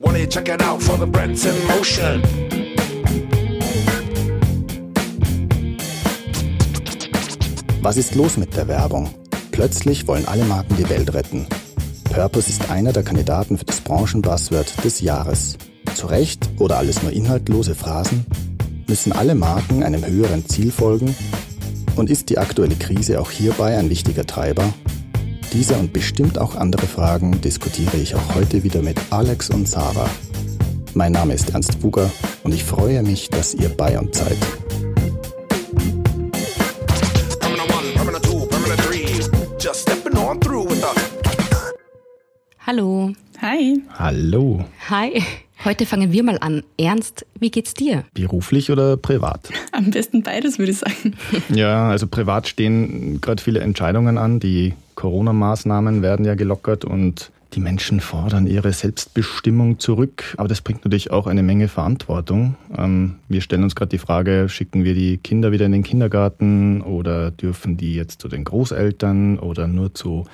Why check it out for the Brits in motion? Was ist los mit der Werbung? Plötzlich wollen alle Marken die Welt retten. Purpose ist einer der Kandidaten für das Branchenbuzzword des Jahres. Zu Recht oder alles nur inhaltlose Phrasen? Müssen alle Marken einem höheren Ziel folgen? Und ist die aktuelle Krise auch hierbei ein wichtiger Treiber? Diese und bestimmt auch andere Fragen diskutiere ich auch heute wieder mit Alex und Sarah. Mein Name ist Ernst Buger und ich freue mich, dass ihr bei uns seid. Hallo. Hi. Hallo. Hi. Heute fangen wir mal an. Ernst, wie geht's dir? Beruflich oder privat? Am besten beides, würde ich sagen. Ja, also privat stehen gerade viele Entscheidungen an. Die Corona-Maßnahmen werden ja gelockert und die Menschen fordern ihre Selbstbestimmung zurück. Aber das bringt natürlich auch eine Menge Verantwortung. Ähm, wir stellen uns gerade die Frage, schicken wir die Kinder wieder in den Kindergarten oder dürfen die jetzt zu den Großeltern oder nur zu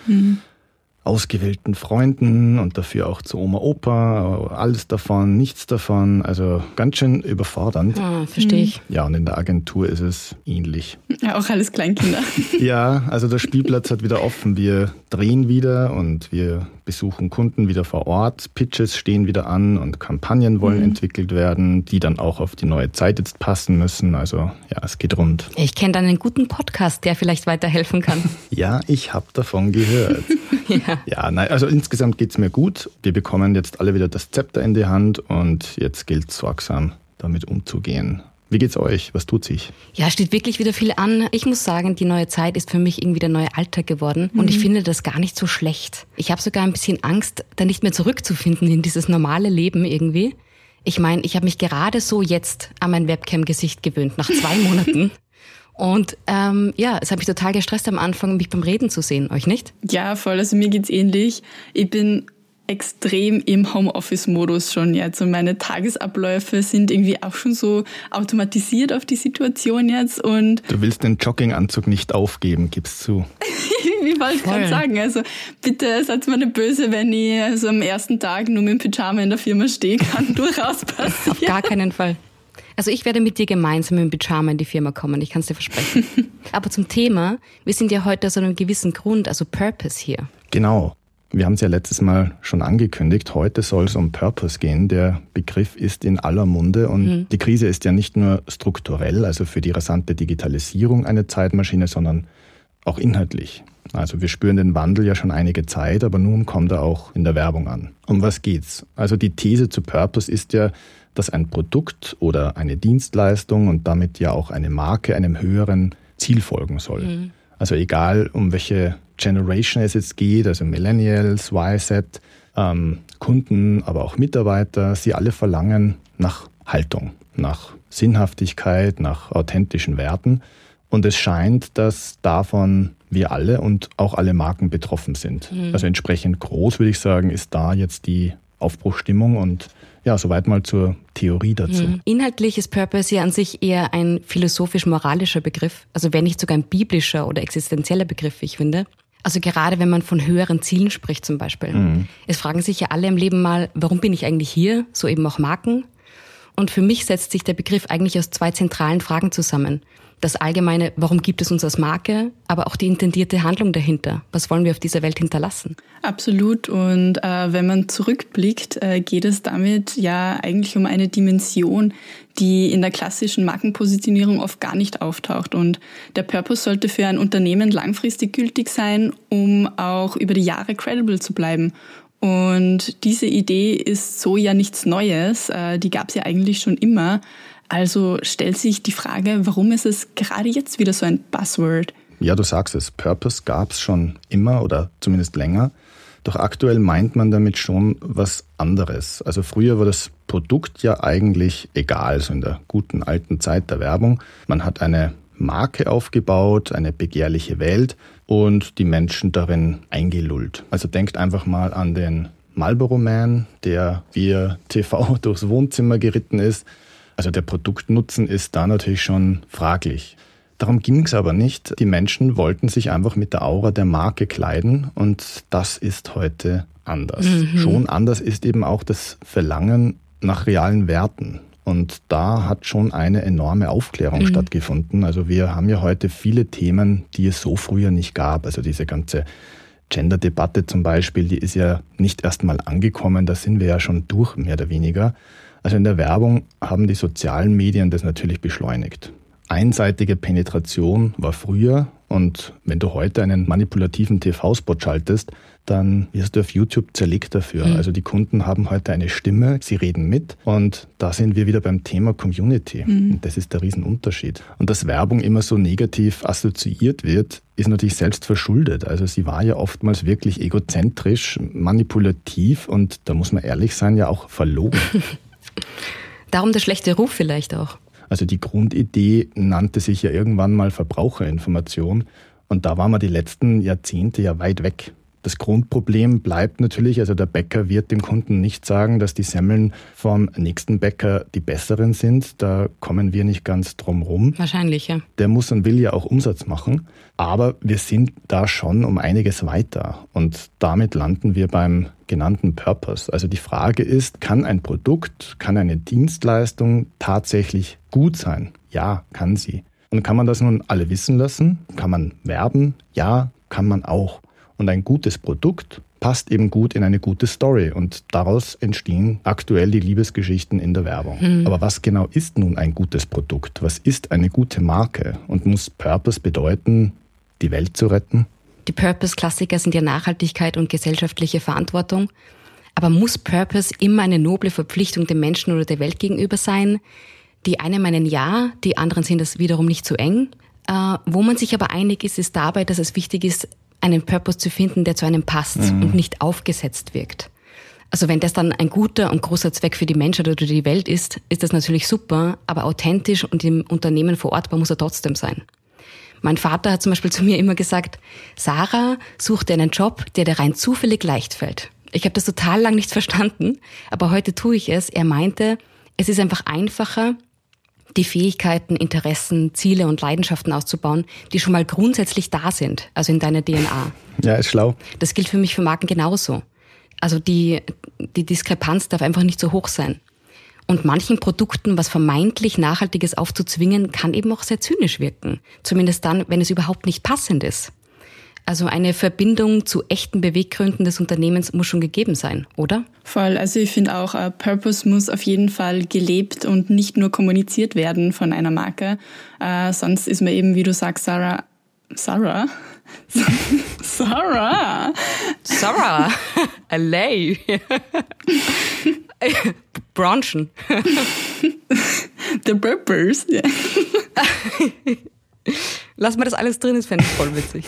ausgewählten Freunden und dafür auch zu Oma, Opa, alles davon, nichts davon. Also ganz schön überfordernd. Ah, verstehe ich. Ja, und in der Agentur ist es ähnlich. Ja, auch alles Kleinkinder. Ja, also der Spielplatz hat wieder offen. Wir drehen wieder und wir besuchen Kunden wieder vor Ort. Pitches stehen wieder an und Kampagnen wollen entwickelt werden, die dann auch auf die neue Zeit jetzt passen müssen. Also ja, es geht rund. Ich kenne dann einen guten Podcast, der vielleicht weiterhelfen kann. Ja, ich habe davon gehört. ja. Ja, nein, also insgesamt geht's mir gut. Wir bekommen jetzt alle wieder das Zepter in die Hand und jetzt gilt sorgsam damit umzugehen. Wie geht's euch? Was tut sich? ja, steht wirklich wieder viel an. Ich muss sagen, die neue Zeit ist für mich irgendwie der neue Alltag geworden und ich finde das gar nicht so schlecht. Ich habe sogar ein bisschen Angst, da nicht mehr zurückzufinden in dieses normale Leben irgendwie. Ich meine, ich habe mich gerade so jetzt an mein Webcam-Gesicht gewöhnt, nach zwei Monaten. Und ähm, ja, es hat mich total gestresst am Anfang, mich beim Reden zu sehen. Euch nicht? Ja, voll. Also mir geht's ähnlich. Ich bin extrem im Homeoffice-Modus schon jetzt und meine Tagesabläufe sind irgendwie auch schon so automatisiert auf die Situation jetzt und Du willst den Jogginganzug nicht aufgeben, gib's zu. wie wollte ich gerade sagen, also bitte seid mir nicht böse, wenn ich so am ersten Tag nur mit dem Pyjama in der Firma stehe, kann durchaus passieren. Auf gar keinen Fall. Also ich werde mit dir gemeinsam im Pyjama in die Firma kommen, ich kann es dir versprechen. Aber zum Thema, wir sind ja heute aus einem gewissen Grund, also Purpose hier. Genau. Wir haben es ja letztes Mal schon angekündigt. Heute soll es um Purpose gehen. Der Begriff ist in aller Munde und die Krise ist ja nicht nur strukturell, also für die rasante Digitalisierung eine Zeitmaschine, sondern auch inhaltlich. Also wir spüren den Wandel ja schon einige Zeit, aber nun kommt er auch in der Werbung an. Um was geht's? Also die These zu Purpose ist ja, dass ein Produkt oder eine Dienstleistung und damit ja auch eine Marke einem höheren Ziel folgen soll. Also egal, um welche Generation es jetzt geht, also Millennials, YZ, ähm, Kunden, aber auch Mitarbeiter, sie alle verlangen nach Haltung, nach Sinnhaftigkeit, nach authentischen Werten. Und es scheint, dass davon wir alle und auch alle Marken betroffen sind. Also entsprechend groß, würde ich sagen, ist da jetzt die Aufbruchstimmung und ja, soweit mal zur Theorie dazu. Inhaltlich ist Purpose ja an sich eher ein philosophisch-moralischer Begriff, also wenn nicht sogar ein biblischer oder existenzieller Begriff, wie ich finde. Also gerade wenn man von höheren Zielen spricht zum Beispiel. Es fragen sich ja alle im Leben mal, warum bin ich eigentlich hier? So eben auch Marken. Und für mich setzt sich der Begriff eigentlich aus zwei zentralen Fragen zusammen. Das allgemeine, warum gibt es uns als Marke, aber auch die intendierte Handlung dahinter. Was wollen wir auf dieser Welt hinterlassen? Absolut. Und äh, wenn man zurückblickt, äh, geht es damit ja eigentlich um eine Dimension, die in der klassischen Markenpositionierung oft gar nicht auftaucht. Und der Purpose sollte für ein Unternehmen langfristig gültig sein, um auch über die Jahre credible zu bleiben. Und diese Idee ist so ja nichts Neues. Äh, die gab es ja eigentlich schon immer. Also stellt sich die Frage, warum ist es gerade jetzt wieder so ein Buzzword? Ja, du sagst es, Purpose gab es schon immer oder zumindest länger. Doch aktuell meint man damit schon was anderes. Also früher war das Produkt ja eigentlich egal, so in der guten alten Zeit der Werbung. Man hat eine Marke aufgebaut, eine begehrliche Welt und die Menschen darin eingelullt. Also denkt einfach mal an den Marlboro Man, der via TV durchs Wohnzimmer geritten ist. Also der Produktnutzen ist da natürlich schon fraglich. Darum ging es aber nicht. Die Menschen wollten sich einfach mit der Aura der Marke kleiden und das ist heute anders. Mhm. Schon anders ist eben auch das Verlangen nach realen Werten. Und da hat schon eine enorme Aufklärung mhm. stattgefunden. Also wir haben ja heute viele Themen, die es so früher nicht gab. Also diese ganze Gender-Debatte zum Beispiel, die ist ja nicht erst mal angekommen, da sind wir ja schon durch, mehr oder weniger. Also in der Werbung haben die sozialen Medien das natürlich beschleunigt. Einseitige Penetration war früher und wenn du heute einen manipulativen TV-Spot schaltest, dann wirst du auf YouTube zerlegt dafür. Mhm. Also die Kunden haben heute eine Stimme, sie reden mit und da sind wir wieder beim Thema Community. Mhm. Und das ist der Riesenunterschied. Und dass Werbung immer so negativ assoziiert wird, ist natürlich selbst verschuldet. Also sie war ja oftmals wirklich egozentrisch, manipulativ und da muss man ehrlich sein, ja auch verlogen. Darum der schlechte Ruf vielleicht auch. Also die Grundidee nannte sich ja irgendwann mal Verbraucherinformation und da waren wir die letzten Jahrzehnte ja weit weg. Das Grundproblem bleibt natürlich, also der Bäcker wird dem Kunden nicht sagen, dass die Semmeln vom nächsten Bäcker die besseren sind. Da kommen wir nicht ganz drum rum. Wahrscheinlich, ja. Der muss und will ja auch Umsatz machen. Aber wir sind da schon um einiges weiter. Und damit landen wir beim genannten Purpose. Also die Frage ist, kann ein Produkt, kann eine Dienstleistung tatsächlich gut sein? Ja, kann sie. Und kann man das nun alle wissen lassen? Kann man werben? Ja, kann man auch. Und ein gutes Produkt passt eben gut in eine gute Story und daraus entstehen aktuell die Liebesgeschichten in der Werbung. Hm. Aber was genau ist nun ein gutes Produkt? Was ist eine gute Marke? Und muss Purpose bedeuten, die Welt zu retten? Die Purpose-Klassiker sind ja Nachhaltigkeit und gesellschaftliche Verantwortung. Aber muss Purpose immer eine noble Verpflichtung dem Menschen oder der Welt gegenüber sein? Die einen meinen ja, die anderen sehen das wiederum nicht zu eng. Äh, wo man sich aber einig ist, ist dabei, dass es wichtig ist, einen Purpose zu finden, der zu einem passt mhm. und nicht aufgesetzt wirkt. Also wenn das dann ein guter und großer Zweck für die Menschheit oder die Welt ist, ist das natürlich super, aber authentisch und im Unternehmen verortbar muss er trotzdem sein. Mein Vater hat zum Beispiel zu mir immer gesagt, Sarah sucht einen Job, der dir rein zufällig leicht fällt. Ich habe das total lang nicht verstanden, aber heute tue ich es. Er meinte, es ist einfach einfacher, die Fähigkeiten, Interessen, Ziele und Leidenschaften auszubauen, die schon mal grundsätzlich da sind, also in deiner DNA. Ja, ist schlau. Das gilt für mich für Marken genauso. Also die, die Diskrepanz darf einfach nicht so hoch sein. Und manchen Produkten was vermeintlich Nachhaltiges aufzuzwingen, kann eben auch sehr zynisch wirken. Zumindest dann, wenn es überhaupt nicht passend ist. Also eine Verbindung zu echten Beweggründen des Unternehmens muss schon gegeben sein, oder? Voll. Also ich finde auch, uh, Purpose muss auf jeden Fall gelebt und nicht nur kommuniziert werden von einer Marke. Uh, sonst ist man eben, wie du sagst, Sarah, Sarah? Sarah! Sarah! LA! Branchen. The Purpose. Yeah. Lass mal das alles drin, das fände ich voll witzig.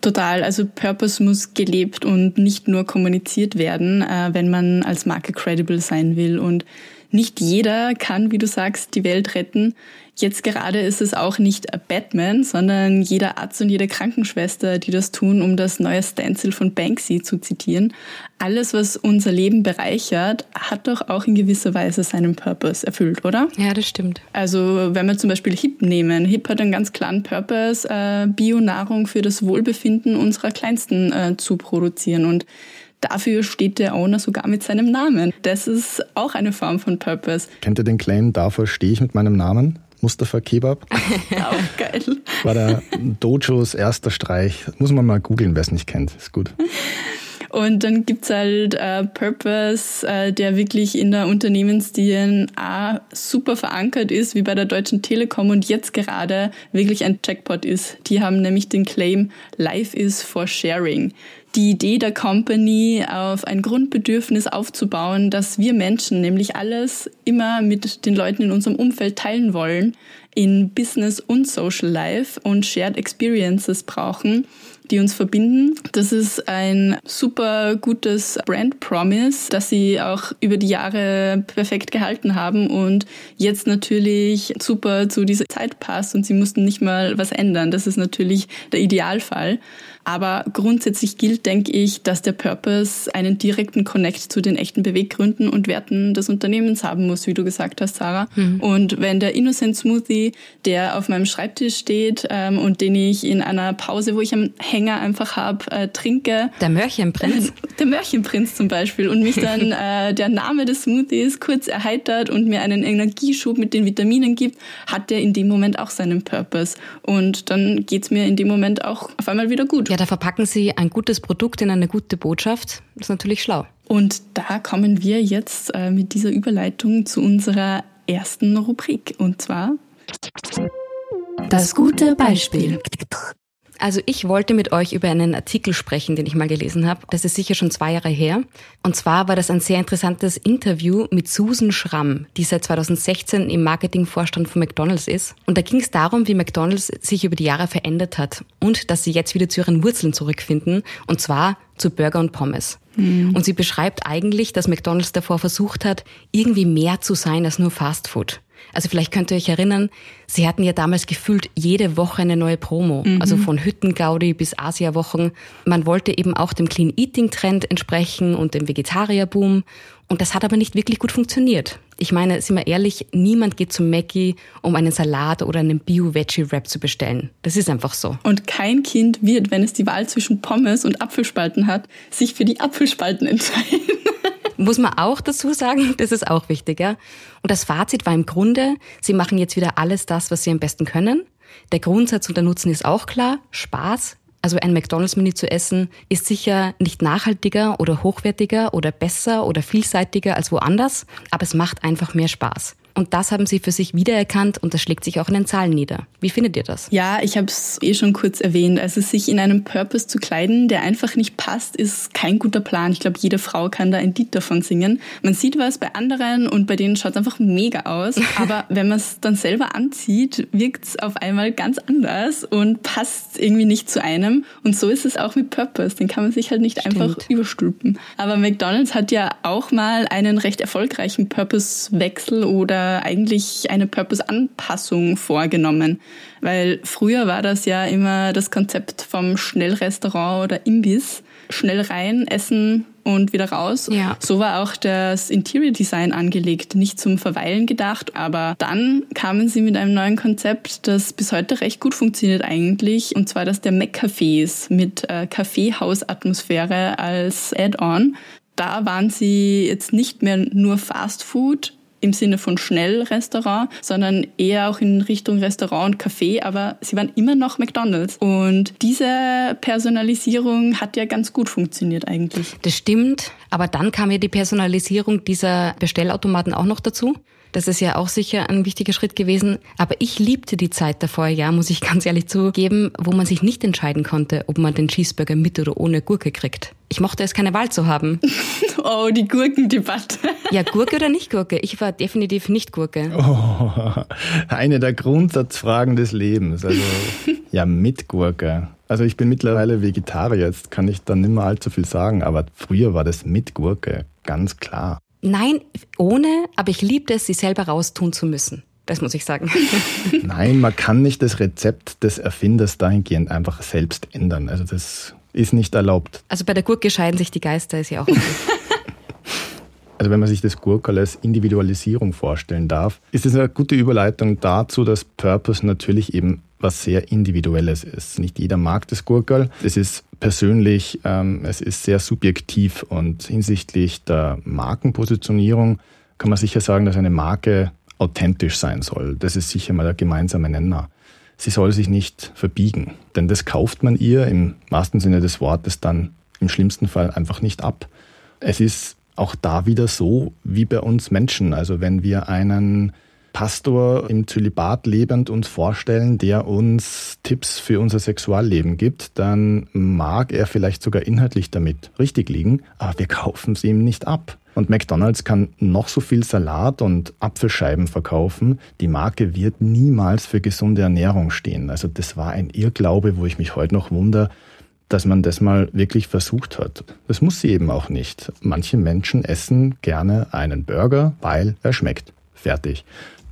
Total. Also Purpose muss gelebt und nicht nur kommuniziert werden, äh, wenn man als Marke credible sein will. Und nicht jeder kann, wie du sagst, die Welt retten. Jetzt gerade ist es auch nicht Batman, sondern jeder Arzt und jede Krankenschwester, die das tun, um das neue Stencil von Banksy zu zitieren. Alles, was unser Leben bereichert, hat doch auch in gewisser Weise seinen Purpose erfüllt, oder? Ja, das stimmt. Also wenn wir zum Beispiel HIP nehmen, HIP hat einen ganz klaren Purpose, äh, Bionahrung für das Wohlbefinden unserer Kleinsten äh, zu produzieren und Dafür steht der Owner sogar mit seinem Namen. Das ist auch eine Form von Purpose. Kennt ihr den Claim, dafür stehe ich mit meinem Namen? Mustafa Kebab. auch geil. War der Dojos erster Streich. Muss man mal googeln, wer es nicht kennt. Ist gut. Und dann gibt's halt äh, Purpose, äh, der wirklich in der Unternehmens-DNA super verankert ist, wie bei der Deutschen Telekom und jetzt gerade wirklich ein Jackpot ist. Die haben nämlich den Claim Life is for Sharing die Idee der Company auf ein Grundbedürfnis aufzubauen, dass wir Menschen nämlich alles immer mit den Leuten in unserem Umfeld teilen wollen, in Business und Social Life und Shared Experiences brauchen, die uns verbinden. Das ist ein super gutes Brand Promise, das sie auch über die Jahre perfekt gehalten haben und jetzt natürlich super zu dieser Zeit passt und sie mussten nicht mal was ändern. Das ist natürlich der Idealfall. Aber grundsätzlich gilt, denke ich, dass der Purpose einen direkten Connect zu den echten Beweggründen und Werten des Unternehmens haben muss, wie du gesagt hast, Sarah. Mhm. Und wenn der Innocent Smoothie, der auf meinem Schreibtisch steht ähm, und den ich in einer Pause, wo ich am Hänger einfach habe, äh, trinke. Der Mörchenprinz. Äh, der Mörchenprinz zum Beispiel. Und mich dann äh, der Name des Smoothies kurz erheitert und mir einen Energieschub mit den Vitaminen gibt, hat der in dem Moment auch seinen Purpose. Und dann geht's mir in dem Moment auch auf einmal wieder gut. Ja, da verpacken Sie ein gutes Produkt in eine gute Botschaft. Das ist natürlich schlau. Und da kommen wir jetzt äh, mit dieser Überleitung zu unserer ersten Rubrik. Und zwar das gute Beispiel. Also ich wollte mit euch über einen Artikel sprechen, den ich mal gelesen habe. Das ist sicher schon zwei Jahre her. Und zwar war das ein sehr interessantes Interview mit Susan Schramm, die seit 2016 im Marketingvorstand von McDonald's ist. Und da ging es darum, wie McDonald's sich über die Jahre verändert hat und dass sie jetzt wieder zu ihren Wurzeln zurückfinden. Und zwar zu Burger und Pommes. Mhm. Und sie beschreibt eigentlich, dass McDonald's davor versucht hat, irgendwie mehr zu sein als nur Fast Food. Also vielleicht könnt ihr euch erinnern, sie hatten ja damals gefühlt jede Woche eine neue Promo. Mhm. Also von Hüttengaudi bis Asia-Wochen. Man wollte eben auch dem Clean Eating Trend entsprechen und dem Vegetarierboom. Und das hat aber nicht wirklich gut funktioniert. Ich meine, sind wir ehrlich, niemand geht zum Mackie, um einen Salat oder einen Bio-Veggie-Wrap zu bestellen. Das ist einfach so. Und kein Kind wird, wenn es die Wahl zwischen Pommes und Apfelspalten hat, sich für die Apfelspalten entscheiden. Muss man auch dazu sagen, das ist auch wichtig. Ja? Und das Fazit war im Grunde, sie machen jetzt wieder alles das, was sie am besten können. Der Grundsatz und der Nutzen ist auch klar, Spaß. Also ein McDonald's-Menü zu essen ist sicher nicht nachhaltiger oder hochwertiger oder besser oder vielseitiger als woanders, aber es macht einfach mehr Spaß. Und das haben Sie für sich wiedererkannt und das schlägt sich auch in den Zahlen nieder. Wie findet ihr das? Ja, ich habe es eh schon kurz erwähnt. Also sich in einem Purpose zu kleiden, der einfach nicht passt, ist kein guter Plan. Ich glaube, jede Frau kann da ein Lied davon singen. Man sieht was bei anderen und bei denen schaut es einfach mega aus. Aber wenn man es dann selber anzieht, wirkt es auf einmal ganz anders und passt irgendwie nicht zu einem. Und so ist es auch mit Purpose. Den kann man sich halt nicht Stimmt. einfach überstülpen. Aber McDonald's hat ja auch mal einen recht erfolgreichen Purpose-Wechsel oder eigentlich eine Purpose-Anpassung vorgenommen. Weil früher war das ja immer das Konzept vom Schnellrestaurant oder Imbiss. Schnell rein, essen und wieder raus. Ja. So war auch das Interior Design angelegt, nicht zum Verweilen gedacht, aber dann kamen sie mit einem neuen Konzept, das bis heute recht gut funktioniert eigentlich, und zwar das der Mac-Cafés mit äh, Kaffeehausatmosphäre als Add-on. Da waren sie jetzt nicht mehr nur Fast Food, im Sinne von Schnellrestaurant, sondern eher auch in Richtung Restaurant und Café, aber sie waren immer noch McDonald's. Und diese Personalisierung hat ja ganz gut funktioniert eigentlich. Das stimmt, aber dann kam ja die Personalisierung dieser Bestellautomaten auch noch dazu. Das ist ja auch sicher ein wichtiger Schritt gewesen. Aber ich liebte die Zeit davor, ja, muss ich ganz ehrlich zugeben, wo man sich nicht entscheiden konnte, ob man den Cheeseburger mit oder ohne Gurke kriegt. Ich mochte es, keine Wahl zu haben. oh, die Gurkendebatte. ja, Gurke oder nicht Gurke? Ich war definitiv nicht Gurke. Oh, eine der Grundsatzfragen des Lebens. Also, ja, mit Gurke. Also ich bin mittlerweile Vegetarier, jetzt kann ich da nicht mehr allzu viel sagen, aber früher war das mit Gurke, ganz klar. Nein, ohne, aber ich liebte es, sie selber raustun zu müssen. Das muss ich sagen. Nein, man kann nicht das Rezept des Erfinders dahingehend einfach selbst ändern. Also das ist nicht erlaubt. Also bei der Gurke scheiden sich die Geister, ist ja auch okay. Also wenn man sich das Gurkel als Individualisierung vorstellen darf, ist es eine gute Überleitung dazu, dass Purpose natürlich eben was sehr Individuelles ist. Nicht jeder mag das Gurkel. Es ist persönlich, ähm, es ist sehr subjektiv und hinsichtlich der Markenpositionierung kann man sicher sagen, dass eine Marke authentisch sein soll. Das ist sicher mal der gemeinsame Nenner. Sie soll sich nicht verbiegen, denn das kauft man ihr im wahrsten Sinne des Wortes dann im schlimmsten Fall einfach nicht ab. Es ist auch da wieder so wie bei uns Menschen. Also wenn wir einen Pastor im Zölibat lebend uns vorstellen, der uns Tipps für unser Sexualleben gibt, dann mag er vielleicht sogar inhaltlich damit richtig liegen, aber wir kaufen es ihm nicht ab. Und McDonald's kann noch so viel Salat und Apfelscheiben verkaufen. Die Marke wird niemals für gesunde Ernährung stehen. Also das war ein Irrglaube, wo ich mich heute noch wundere, dass man das mal wirklich versucht hat. Das muss sie eben auch nicht. Manche Menschen essen gerne einen Burger, weil er schmeckt. Fertig.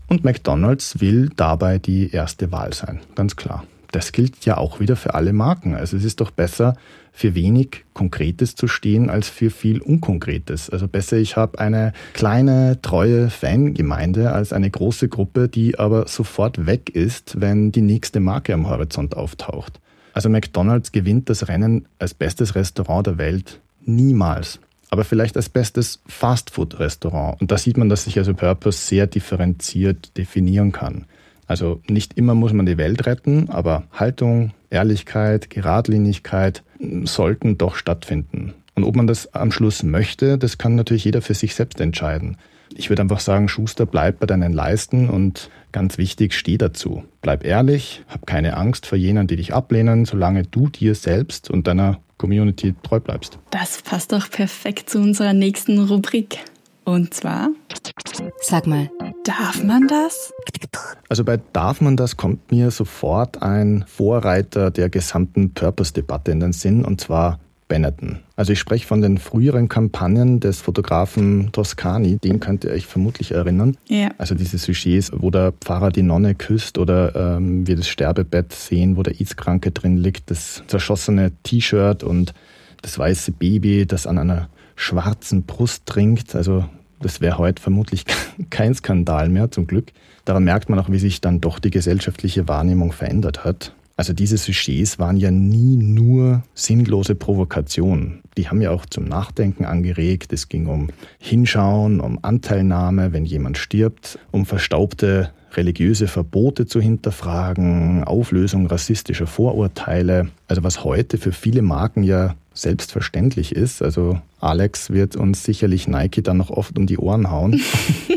Und McDonald's will dabei die erste Wahl sein, ganz klar. das gilt ja auch wieder für alle Marken. Also es ist doch besser, für wenig Konkretes zu stehen, als für viel Unkonkretes. Also besser, ich habe eine kleine, treue Fangemeinde als eine große Gruppe, die aber sofort weg ist, wenn die nächste Marke am Horizont auftaucht. Also McDonald's gewinnt das Rennen als bestes Restaurant der Welt niemals. Aber vielleicht als bestes Fastfood-Restaurant. Und da sieht man, dass sich also Purpose sehr differenziert definieren kann. Also nicht immer muss man die Welt retten, aber Haltung, Ehrlichkeit, Geradlinigkeit sollten doch stattfinden. Und ob man das am Schluss möchte, das kann natürlich jeder für sich selbst entscheiden. Ich würde einfach sagen, Schuster, bleib bei deinen Leisten und ganz wichtig, steh dazu. Bleib ehrlich, hab keine Angst vor jenen, die dich ablehnen, solange du dir selbst und deiner Community treu bleibst. Das passt doch perfekt zu unserer nächsten Rubrik. Und zwar? Sag mal, darf man das? Also bei Darf man das kommt mir sofort ein Vorreiter der gesamten Purpose-Debatte in den Sinn, und zwar Benetton. Also ich spreche von den früheren Kampagnen des Fotografen Toscani, den könnt ihr euch vermutlich erinnern. Ja. Also diese Sujets, wo der Pfarrer die Nonne küsst oder ähm, wir das Sterbebett sehen, wo der AIDS-Kranke drin liegt, das zerschossene T-Shirt und das weiße Baby, das an einer schwarzen Brust trinkt. Also das wäre heute vermutlich kein Skandal mehr, zum Glück. Daran merkt man auch, wie sich dann doch die gesellschaftliche Wahrnehmung verändert hat. Also diese Sujets waren ja nie nur sinnlose Provokationen. Die haben ja auch zum Nachdenken angeregt. Es ging um Hinschauen, um Anteilnahme, wenn jemand stirbt, um verstaubte religiöse Verbote zu hinterfragen, Auflösung rassistischer Vorurteile. Also was heute für viele Marken ja selbstverständlich ist. Also Alex wird uns sicherlich Nike dann noch oft um die Ohren hauen.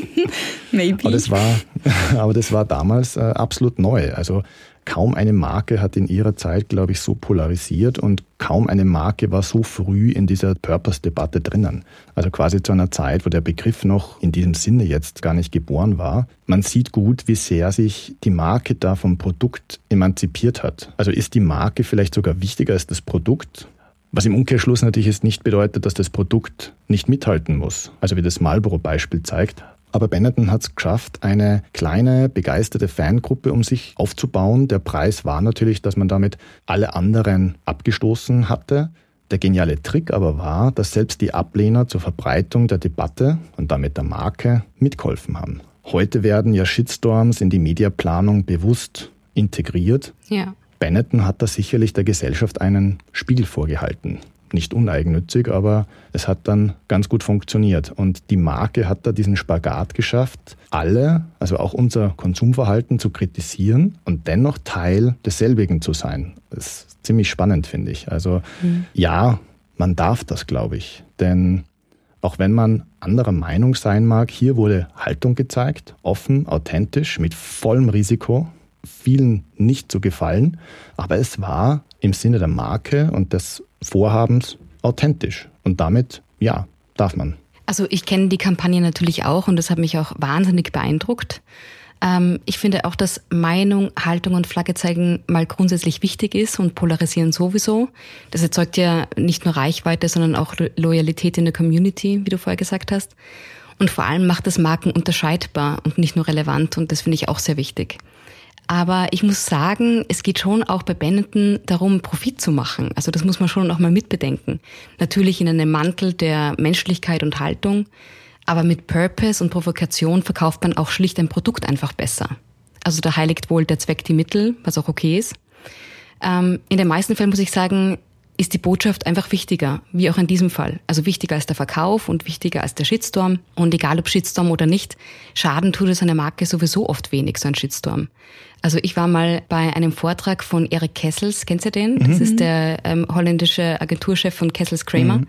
Maybe. Aber das war, aber das war damals äh, absolut neu. Also kaum eine Marke hat in ihrer Zeit, glaube ich, so polarisiert und kaum eine Marke war so früh in dieser Purpose-Debatte drinnen. Also quasi zu einer Zeit, wo der Begriff noch in diesem Sinne jetzt gar nicht geboren war. Man sieht gut, wie sehr sich die Marke da vom Produkt emanzipiert hat. Also ist die Marke vielleicht sogar wichtiger als das Produkt? Was im Umkehrschluss natürlich jetzt nicht bedeutet, dass das Produkt nicht mithalten muss. Also wie das Marlboro-Beispiel zeigt. Aber Benetton hat es geschafft, eine kleine, begeisterte Fangruppe um sich aufzubauen. Der Preis war natürlich, dass man damit alle anderen abgestoßen hatte. Der geniale Trick aber war, dass selbst die Ablehner zur Verbreitung der Debatte und damit der Marke mitgeholfen haben. Heute werden ja Shitstorms in die Mediaplanung bewusst integriert. ja. Benetton hat da sicherlich der Gesellschaft einen Spiegel vorgehalten. Nicht uneigennützig, aber es hat dann ganz gut funktioniert. Und die Marke hat da diesen Spagat geschafft, alle, also auch unser Konsumverhalten zu kritisieren und dennoch Teil desselbigen zu sein. Das ist ziemlich spannend, finde ich. Also ja, man darf das, glaube ich. Denn auch wenn man anderer Meinung sein mag, hier wurde Haltung gezeigt, offen, authentisch, mit vollem Risiko, vielen nicht zu gefallen, aber es war im Sinne der Marke und des Vorhabens authentisch und damit, ja, darf man. Also ich kenne die Kampagne natürlich auch und das hat mich auch wahnsinnig beeindruckt. Ähm, ich finde auch, dass Meinung, Haltung und Flagge zeigen mal grundsätzlich wichtig ist und polarisieren sowieso. Das erzeugt ja nicht nur Reichweite, sondern auch Lo- Loyalität in der Community, wie du vorher gesagt hast. Und vor allem macht das Marken unterscheidbar und nicht nur relevant und das finde ich auch sehr wichtig. Aber ich muss sagen, es geht schon auch bei Benetton darum, Profit zu machen. Also das muss man schon auch mal mitbedenken. Natürlich in einem Mantel der Menschlichkeit und Haltung, aber mit Purpose und Provokation verkauft man auch schlicht ein Produkt einfach besser. Also da heiligt wohl der Zweck die Mittel, was auch okay ist. Ähm, in den meisten Fällen muss ich sagen, ist die Botschaft einfach wichtiger, wie auch in diesem Fall. Also wichtiger als der Verkauf und wichtiger als der Shitstorm. Und egal ob Shitstorm oder nicht, Schaden tut es einer Marke sowieso oft wenig, so ein Shitstorm. Also ich war mal bei einem Vortrag von Erik Kessels, kennst du den? Das ist der ähm, holländische Agenturchef von Kessels Kramer.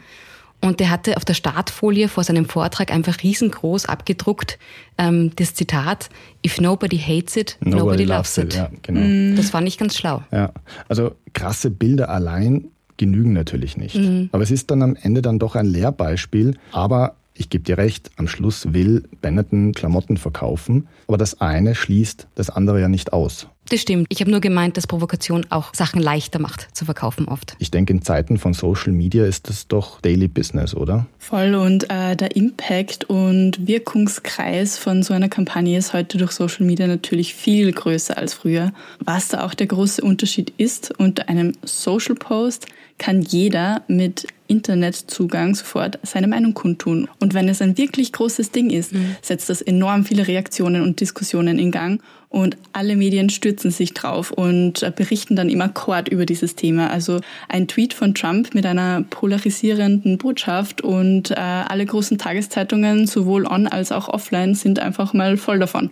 Und der hatte auf der Startfolie vor seinem Vortrag einfach riesengroß abgedruckt ähm, das Zitat, If nobody hates it, nobody, loves it. Ja, genau. Das fand ich ganz schlau. Ja, also krasse Bilder allein genügen natürlich nicht. Aber es ist dann am Ende dann doch ein Lehrbeispiel. Aber ich gebe dir recht, am Schluss will Benetton Klamotten verkaufen, aber das eine schließt das andere ja nicht aus. Das stimmt. Ich habe nur gemeint, dass Provokation auch Sachen leichter macht zu verkaufen oft. Ich denke, in Zeiten von Social Media ist das doch Daily Business, oder? Voll. Und äh, der Impact und Wirkungskreis von so einer Kampagne ist heute durch Social Media natürlich viel größer als früher. Was da auch der große Unterschied ist, unter einem Social Post kann jeder mit Internetzugang sofort seine Meinung kundtun. Und wenn es ein wirklich großes Ding ist, mhm. setzt das enorm viele Reaktionen und Diskussionen in Gang. Und alle Medien stürzen sich drauf und äh, berichten dann immer Akkord über dieses Thema. Also ein Tweet von Trump mit einer polarisierenden Botschaft und äh, alle großen Tageszeitungen, sowohl on als auch offline, sind einfach mal voll davon.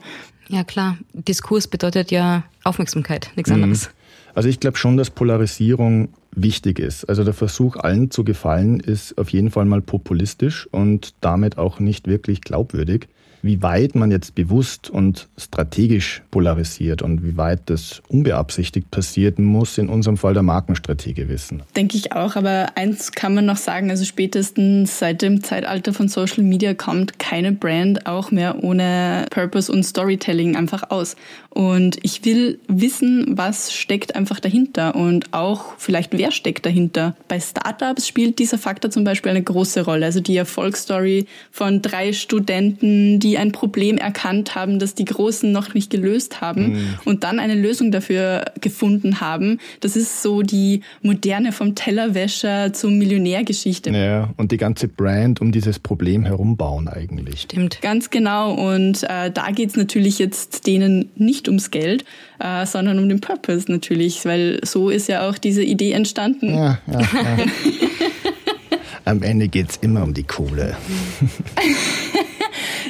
Ja klar, Diskurs bedeutet ja Aufmerksamkeit, nichts mhm. anderes. Also ich glaube schon, dass Polarisierung wichtig ist. Also der Versuch, allen zu gefallen, ist auf jeden Fall mal populistisch und damit auch nicht wirklich glaubwürdig wie weit man jetzt bewusst und strategisch polarisiert und wie weit das unbeabsichtigt passiert, muss in unserem Fall der Markenstratege wissen. Denke ich auch, aber eins kann man noch sagen, also spätestens seit dem Zeitalter von Social Media kommt keine Brand auch mehr ohne Purpose und Storytelling einfach aus. Und ich will wissen, was steckt einfach dahinter und auch vielleicht wer steckt dahinter. Bei Startups spielt dieser Faktor zum Beispiel eine große Rolle. Also die Erfolgsstory von drei Studenten, die ein Problem erkannt haben, das die Großen noch nicht gelöst haben mhm. und dann eine Lösung dafür gefunden haben. Das ist so die moderne vom Tellerwäscher zum Millionärgeschichte. Ja, und die ganze Brand um dieses Problem herum bauen eigentlich. Stimmt. Ganz genau. Und äh, da geht's natürlich jetzt denen nicht ums Geld, äh, sondern um den Purpose natürlich, weil so ist ja auch diese Idee entstanden. Ja, ja, ja. Am Ende geht es immer um die Kohle.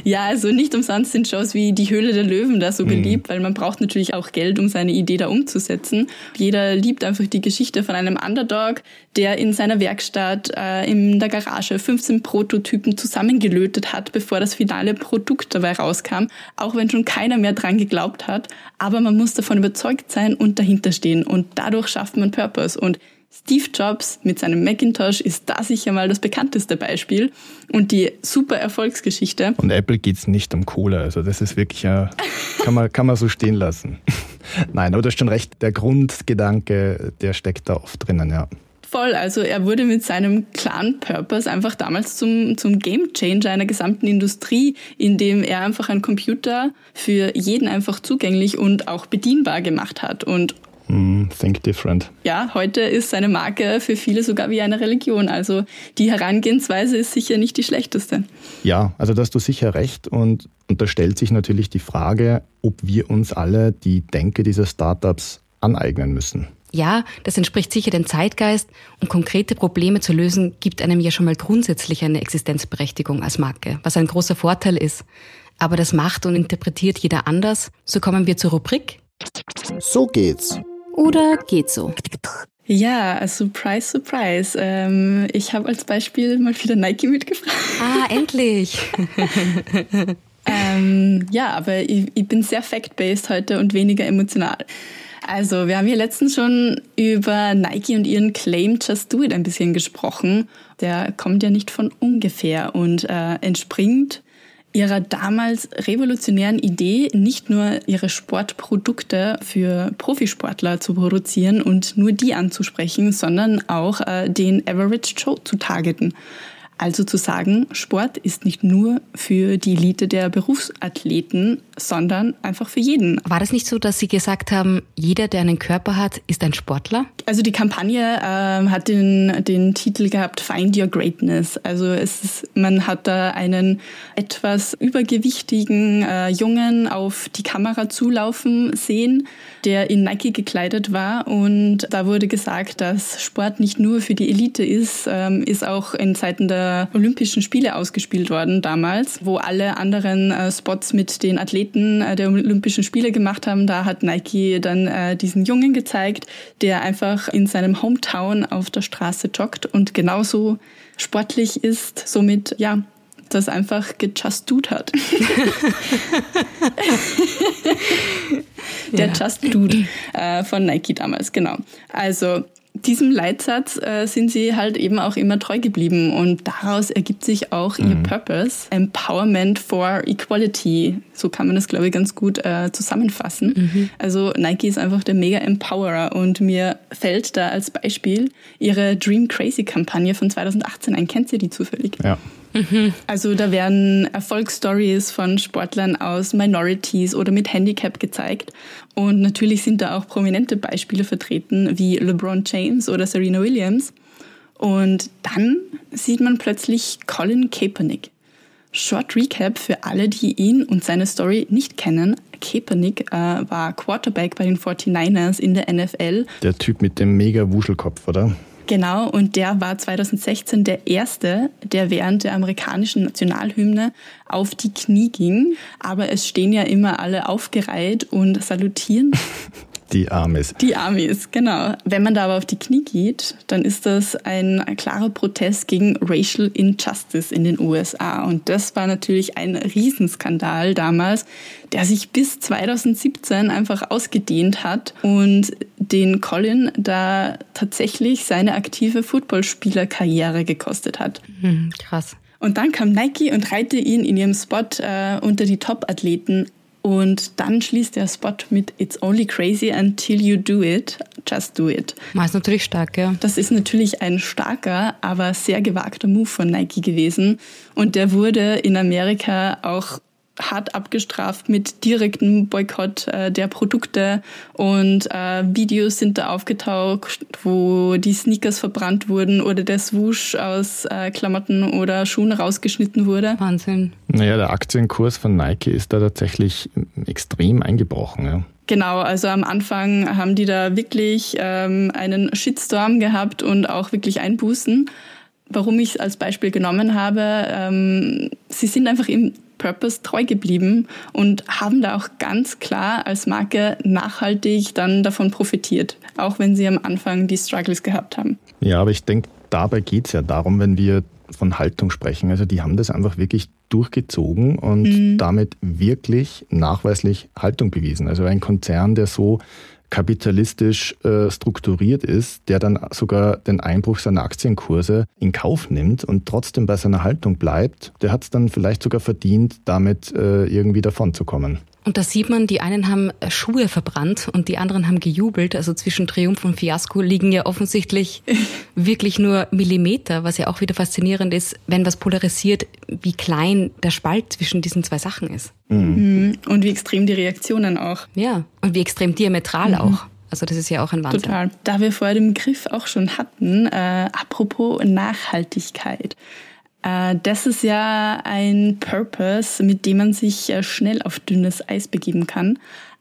Ja, also nicht umsonst sind Shows wie Die Höhle der Löwen da so mhm. beliebt, weil man braucht natürlich auch Geld, um seine Idee da umzusetzen. Jeder liebt einfach die Geschichte von einem Underdog, der in seiner Werkstatt äh, in der Garage 15 Prototypen zusammengelötet hat, bevor das finale Produkt dabei rauskam, auch wenn schon keiner mehr dran geglaubt hat. Aber man muss davon überzeugt sein und dahinter stehen und dadurch schafft man Purpose und Steve Jobs mit seinem Macintosh ist da sicher mal das bekannteste Beispiel und die super Erfolgsgeschichte. Und Apple geht es nicht um Cola, also das ist wirklich, ja, kann man, kann man so stehen lassen. Nein, aber du hast schon recht, der Grundgedanke, der steckt da oft drinnen, ja. Voll, also er wurde mit seinem klaren Purpose einfach damals zum, zum Game Changer einer gesamten Industrie, indem er einfach einen Computer für jeden einfach zugänglich und auch bedienbar gemacht hat. Und think different. Ja, heute ist seine Marke für viele sogar wie eine Religion. Also die Herangehensweise ist sicher nicht die schlechteste. Ja, also da hast du sicher recht. Und, und da stellt sich natürlich die Frage, ob wir uns alle die Denke dieser Startups aneignen müssen. Ja, das entspricht sicher dem Zeitgeist und konkrete Probleme zu lösen, gibt einem ja schon mal grundsätzlich eine Existenzberechtigung als Marke, was ein großer Vorteil ist. Aber das macht und interpretiert jeder anders. So kommen wir zur Rubrik. So geht's oder geht so? Ja, surprise, surprise. Ähm, ich habe als Beispiel mal wieder Nike mitgebracht. Ah, endlich. ähm, ja, aber ich, ich bin sehr fact-based heute und weniger emotional. Also, wir haben hier letztens schon über Nike und ihren Claim Just Do It ein bisschen gesprochen. Der kommt ja nicht von ungefähr und äh, entspringt ihrer damals revolutionären Idee, nicht nur ihre Sportprodukte für Profisportler zu produzieren und nur die anzusprechen, sondern auch äh, den Average Joe zu targeten. Also zu sagen, Sport ist nicht nur für die Elite der Berufsathleten, sondern einfach für jeden. War das nicht so, dass Sie gesagt haben, jeder, der einen Körper hat, ist ein Sportler? Also die Kampagne äh, hat den, den Titel gehabt Find Your Greatness. Also es ist, man hat da einen etwas übergewichtigen äh, Jungen auf die Kamera zulaufen sehen, der in Nike gekleidet war. Und da wurde gesagt, dass Sport nicht nur für die Elite ist, ähm, ist auch in Zeiten der Olympischen Spiele ausgespielt worden damals, wo alle anderen äh, Spots mit den Athleten äh, der Olympischen Spiele gemacht haben. Da hat Nike dann äh, diesen Jungen gezeigt, der einfach in seinem Hometown auf der Straße joggt und genauso sportlich ist, somit ja das einfach gejust dude hat. der ja. Just Dude äh, von Nike damals, genau. Also diesem Leitsatz äh, sind sie halt eben auch immer treu geblieben und daraus ergibt sich auch mhm. ihr Purpose, Empowerment for Equality. So kann man das, glaube ich, ganz gut äh, zusammenfassen. Mhm. Also Nike ist einfach der mega Empowerer und mir fällt da als Beispiel ihre Dream Crazy Kampagne von 2018 ein. Kennt ihr die zufällig? Ja. Also da werden Erfolgsstories von Sportlern aus Minorities oder mit Handicap gezeigt. Und natürlich sind da auch prominente Beispiele vertreten, wie LeBron James oder Serena Williams. Und dann sieht man plötzlich Colin Kaepernick. Short Recap für alle, die ihn und seine Story nicht kennen. Kaepernick äh, war Quarterback bei den 49ers in der NFL. Der Typ mit dem mega Wuschelkopf, oder? Genau, und der war 2016 der Erste, der während der amerikanischen Nationalhymne auf die Knie ging. Aber es stehen ja immer alle aufgereiht und salutieren. Die Amis. Die Amis, genau. Wenn man da aber auf die Knie geht, dann ist das ein klarer Protest gegen Racial Injustice in den USA. Und das war natürlich ein Riesenskandal damals, der sich bis 2017 einfach ausgedehnt hat und den Colin da tatsächlich seine aktive Footballspielerkarriere gekostet hat. Mhm, krass. Und dann kam Nike und reihte ihn in ihrem Spot äh, unter die Top-Athleten und dann schließt der Spot mit It's only crazy until you do it. Just do it. Das ist natürlich stark, ja. Das ist natürlich ein starker, aber sehr gewagter Move von Nike gewesen. Und der wurde in Amerika auch hart abgestraft mit direktem Boykott äh, der Produkte und äh, Videos sind da aufgetaucht, wo die Sneakers verbrannt wurden oder der Swoosh aus äh, Klamotten oder Schuhen rausgeschnitten wurde. Wahnsinn. Naja, der Aktienkurs von Nike ist da tatsächlich extrem eingebrochen. Ja. Genau, also am Anfang haben die da wirklich ähm, einen Shitstorm gehabt und auch wirklich Einbußen. Warum ich es als Beispiel genommen habe, ähm, sie sind einfach im Purpose treu geblieben und haben da auch ganz klar als Marke nachhaltig dann davon profitiert, auch wenn sie am Anfang die Struggles gehabt haben. Ja, aber ich denke, dabei geht es ja darum, wenn wir von Haltung sprechen. Also die haben das einfach wirklich durchgezogen und mhm. damit wirklich nachweislich Haltung bewiesen. Also ein Konzern, der so kapitalistisch äh, strukturiert ist, der dann sogar den Einbruch seiner Aktienkurse in Kauf nimmt und trotzdem bei seiner Haltung bleibt, der hat es dann vielleicht sogar verdient, damit äh, irgendwie davonzukommen. Und da sieht man, die einen haben Schuhe verbrannt und die anderen haben gejubelt. Also zwischen Triumph und Fiasko liegen ja offensichtlich wirklich nur Millimeter, was ja auch wieder faszinierend ist, wenn was polarisiert, wie klein der Spalt zwischen diesen zwei Sachen ist. Mhm. Und wie extrem die Reaktionen auch. Ja, und wie extrem diametral mhm. auch. Also das ist ja auch ein Wahnsinn. Total. Da wir vorher den Begriff auch schon hatten, äh, apropos Nachhaltigkeit. Äh, das ist ja ein Purpose, mit dem man sich schnell auf dünnes Eis begeben kann.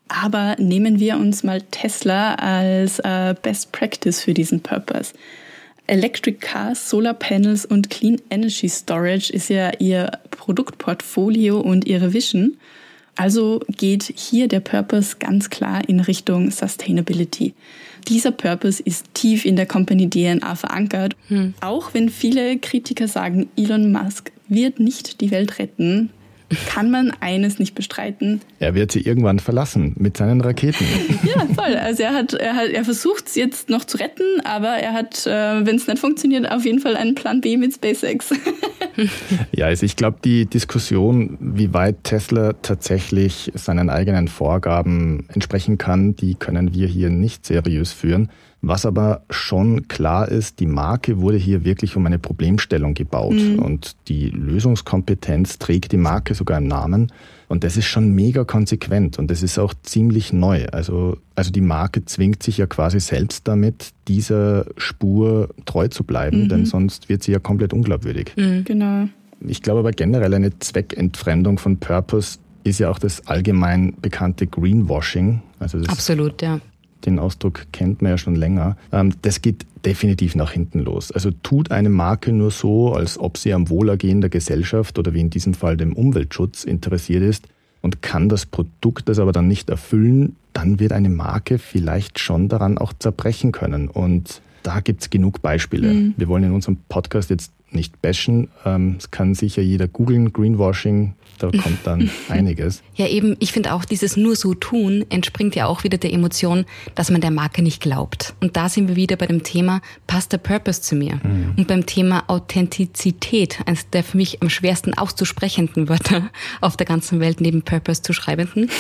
Aber nehmen wir uns mal Tesla als äh, Best Practice für diesen Purpose. Electric Cars, Solar Panels und Clean Energy Storage ist ja ihr Produktportfolio und ihre Vision. Also geht hier der Purpose ganz klar in Richtung Sustainability. Dieser Purpose ist tief in der Company DNA verankert. Hm. Auch wenn viele Kritiker sagen, Elon Musk wird nicht die Welt retten, kann man eines nicht bestreiten. Er wird sie irgendwann verlassen mit seinen Raketen. ja, voll. Also er hat, er hat, er versucht es jetzt noch zu retten, aber er hat, äh, wenn es nicht funktioniert, auf jeden Fall einen Plan B mit SpaceX. ja, also ich glaube, die Diskussion, wie weit Tesla tatsächlich seinen eigenen Vorgaben entsprechen kann, die können wir hier nicht seriös führen. Was aber schon klar ist, die Marke wurde hier wirklich um eine Problemstellung gebaut mhm. und die Lösungskompetenz trägt die Marke sogar im Namen. Und das ist schon mega konsequent und das ist auch ziemlich neu. Also, also die Marke zwingt sich ja quasi selbst damit, dieser Spur treu zu bleiben, mhm. denn sonst wird sie ja komplett unglaubwürdig. Mhm. Genau. Ich glaube aber generell eine Zweckentfremdung von Purpose ist ja auch das allgemein bekannte Greenwashing. Also Absolut, ja den Ausdruck kennt man ja schon länger, ähm, das geht definitiv nach hinten los. Also tut eine Marke nur so, als ob sie am Wohlergehen der Gesellschaft oder wie in diesem Fall dem Umweltschutz interessiert ist und kann das Produkt das aber dann nicht erfüllen, dann wird eine Marke vielleicht schon daran auch zerbrechen können. Und da gibt es genug Beispiele. Mhm. Wir wollen in unserem Podcast jetzt nicht bashen. Ähm, es kann sicher jeder googeln, Greenwashing, da kommt dann einiges. Ja, eben, ich finde auch, dieses nur so tun entspringt ja auch wieder der Emotion, dass man der Marke nicht glaubt. Und da sind wir wieder bei dem Thema, passt der Purpose zu mir? Mhm. Und beim Thema Authentizität, eines der für mich am schwersten auszusprechenden Wörter auf der ganzen Welt neben Purpose zu schreibenden.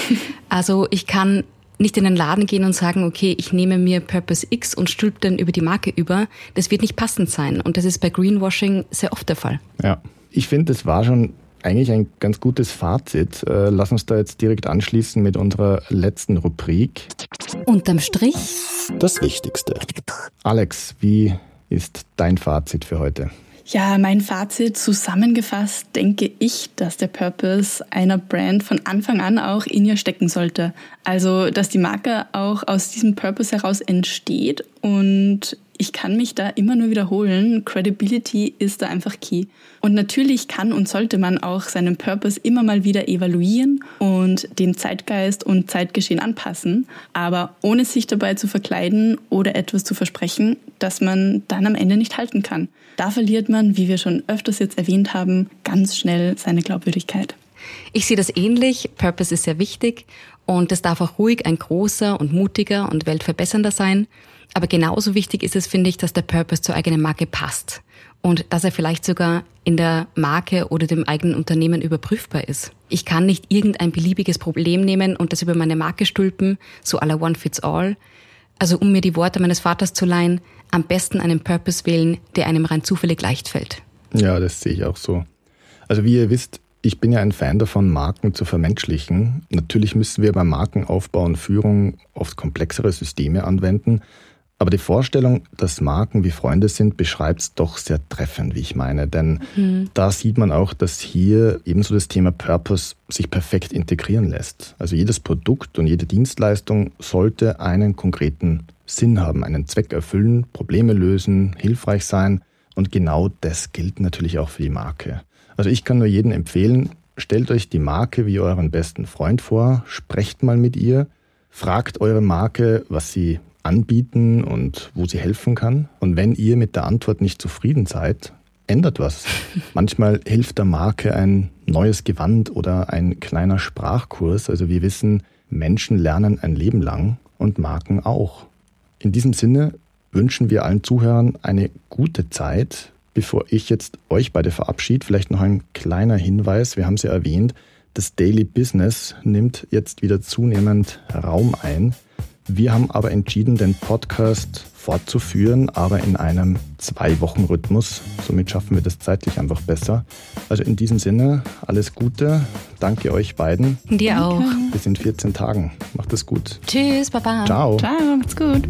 Also ich kann nicht in den Laden gehen und sagen, okay, ich nehme mir Purpose X und stülpe dann über die Marke über. Das wird nicht passend sein. Und das ist bei Greenwashing sehr oft der Fall. Ja, ich finde, das war schon eigentlich ein ganz gutes Fazit. Äh, lass uns da jetzt direkt anschließen mit unserer letzten Rubrik. Unterm Strich. Das Wichtigste. Alex, wie ist dein Fazit für heute? Ja, mein Fazit zusammengefasst denke ich, dass der Purpose einer Brand von Anfang an auch in ihr stecken sollte. Also, dass die Marke auch aus diesem Purpose heraus entsteht und ich kann mich da immer nur wiederholen. Credibility ist da einfach key. Und natürlich kann und sollte man auch seinen Purpose immer mal wieder evaluieren und dem Zeitgeist und Zeitgeschehen anpassen, aber ohne sich dabei zu verkleiden oder etwas zu versprechen, das man dann am Ende nicht halten kann. Da verliert man, wie wir schon öfters jetzt erwähnt haben, ganz schnell seine Glaubwürdigkeit. Ich sehe das ähnlich. Purpose ist sehr wichtig und es darf auch ruhig ein großer und mutiger und weltverbessernder sein. Aber genauso wichtig ist es, finde ich, dass der Purpose zur eigenen Marke passt und dass er vielleicht sogar in der Marke oder dem eigenen Unternehmen überprüfbar ist. Ich kann nicht irgendein beliebiges Problem nehmen und das über meine Marke stülpen, so à la One Fits All. Also um mir die Worte meines Vaters zu leihen, am besten einen Purpose wählen, der einem rein zufällig leicht fällt. Ja, das sehe ich auch so. Also wie ihr wisst, ich bin ja ein Fan davon, Marken zu vermenschlichen. Natürlich müssen wir beim Markenaufbau und Führung oft komplexere Systeme anwenden, aber die Vorstellung, dass Marken wie Freunde sind, beschreibt es doch sehr treffend, wie ich meine. Denn mhm. da sieht man auch, dass hier ebenso das Thema Purpose sich perfekt integrieren lässt. Also jedes Produkt und jede Dienstleistung sollte einen konkreten Sinn haben, einen Zweck erfüllen, Probleme lösen, hilfreich sein. Und genau das gilt natürlich auch für die Marke. Also ich kann nur jedem empfehlen, stellt euch die Marke wie euren besten Freund vor, sprecht mal mit ihr, fragt eure Marke, was sie anbieten und wo sie helfen kann. Und wenn ihr mit der Antwort nicht zufrieden seid, ändert was. Manchmal hilft der Marke ein neues Gewand oder ein kleiner Sprachkurs. Also wir wissen, Menschen lernen ein Leben lang und Marken auch. In diesem Sinne wünschen wir allen Zuhörern eine gute Zeit. Bevor ich jetzt euch beide verabschiede, vielleicht noch ein kleiner Hinweis. Wir haben es ja erwähnt, das Daily Business nimmt jetzt wieder zunehmend Raum ein. Wir haben aber entschieden, den Podcast fortzuführen, aber in einem Zwei-Wochen-Rhythmus. Somit schaffen wir das zeitlich einfach besser. Also in diesem Sinne, alles Gute. Danke euch beiden. Dir auch. Bis in 14 Tagen. Macht es gut. Tschüss, Baba. Ciao. Ciao, macht's gut.